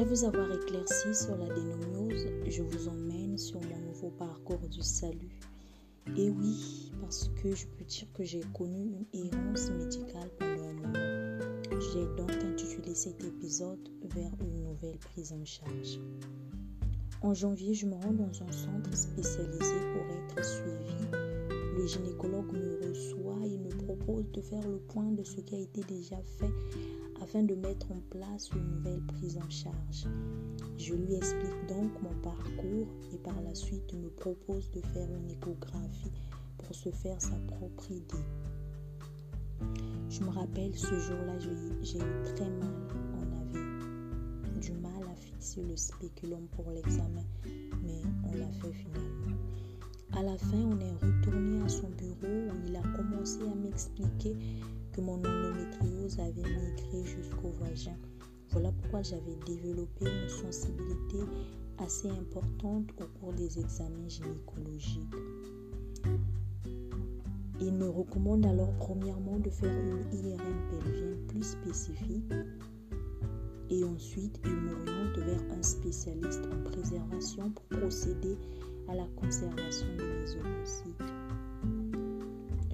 vous avoir éclairci sur la dénomiose, je vous emmène sur mon nouveau parcours du salut. Et oui, parce que je peux dire que j'ai connu une errance médicale pendant un moment. J'ai donc intitulé cet épisode vers une nouvelle prise en charge. En janvier, je me rends dans un centre spécialisé pour être suivi. Le gynécologue me reçoit et me propose de faire le point de ce qui a été déjà fait afin de mettre en place une nouvelle prise en charge. Je lui explique donc mon parcours et par la suite me propose de faire une échographie pour se faire sa propre idée. Je me rappelle ce jour-là, j'ai eu très mal. On avait du mal à fixer le spéculum pour l'examen, mais on l'a fait finalement. À la fin, on est retourné à son bureau où il a commencé à m'expliquer que mon endométriose avait migré jusqu'au vagin. Voilà pourquoi j'avais développé une sensibilité assez importante au cours des examens gynécologiques. Il me recommande alors premièrement de faire une IRM pelvien plus spécifique et ensuite il m'oriente vers un spécialiste en préservation pour procéder à la conservation de mes ovocytes.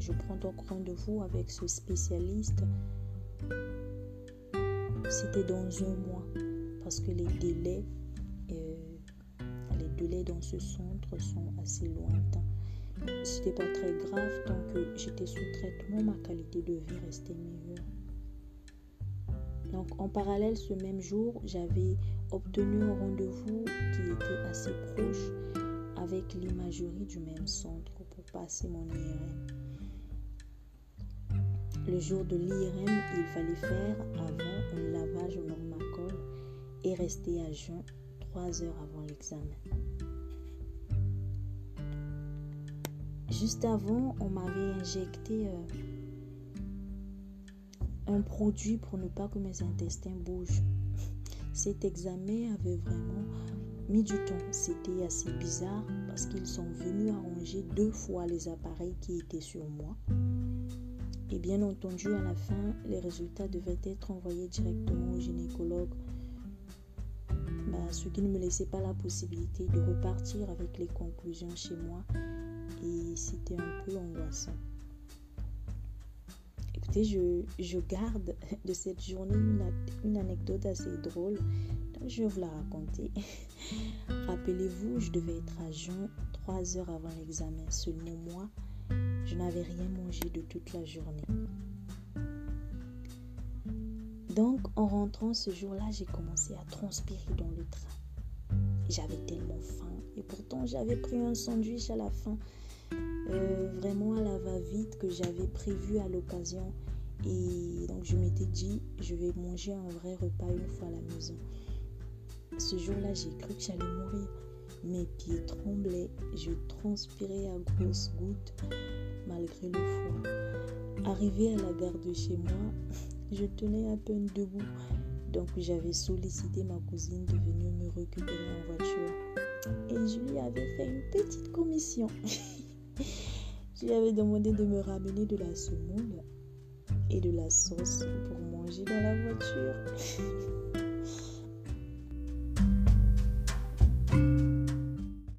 Je prends donc rendez-vous avec ce spécialiste. C'était dans un mois parce que les délais, euh, les délais dans ce centre sont assez lointains. C'était pas très grave tant que j'étais sous traitement, ma qualité de vie restait meilleure. Donc en parallèle, ce même jour, j'avais obtenu un rendez-vous qui était assez proche avec l'imagerie du même centre pour passer mon IRM. Le jour de l'IRM, il fallait faire avant un lavage au normacol et rester à jeun trois heures avant l'examen. Juste avant, on m'avait injecté euh, un produit pour ne pas que mes intestins bougent. Cet examen avait vraiment mis du temps. C'était assez bizarre parce qu'ils sont venus arranger deux fois les appareils qui étaient sur moi. Et bien entendu, à la fin, les résultats devaient être envoyés directement au gynécologue, bah, ce qui ne me laissait pas la possibilité de repartir avec les conclusions chez moi. Et c'était un peu angoissant. Écoutez, je, garde de cette journée une, anecdote assez drôle. Je vais vous la raconter. Rappelez-vous, je devais être à jeun trois heures avant l'examen. Seulement moi, je n'avais rien mangé de toute la journée. Donc, en rentrant ce jour-là, j'ai commencé à transpirer dans le train. J'avais tellement faim. Et pourtant, j'avais pris un sandwich à la fin. Euh, vraiment à la va-vite que j'avais prévu à l'occasion. Et donc, je m'étais dit, je vais manger un vrai repas une fois à la maison. Ce jour-là, j'ai cru que j'allais mourir. Mes pieds tremblaient, je transpirais à grosses gouttes malgré le froid. Arrivé à la gare de chez moi, je tenais à peine debout, donc j'avais sollicité ma cousine de venir me récupérer en voiture. Et je lui avais fait une petite commission. je lui avais demandé de me ramener de la semoule et de la sauce pour manger dans la voiture.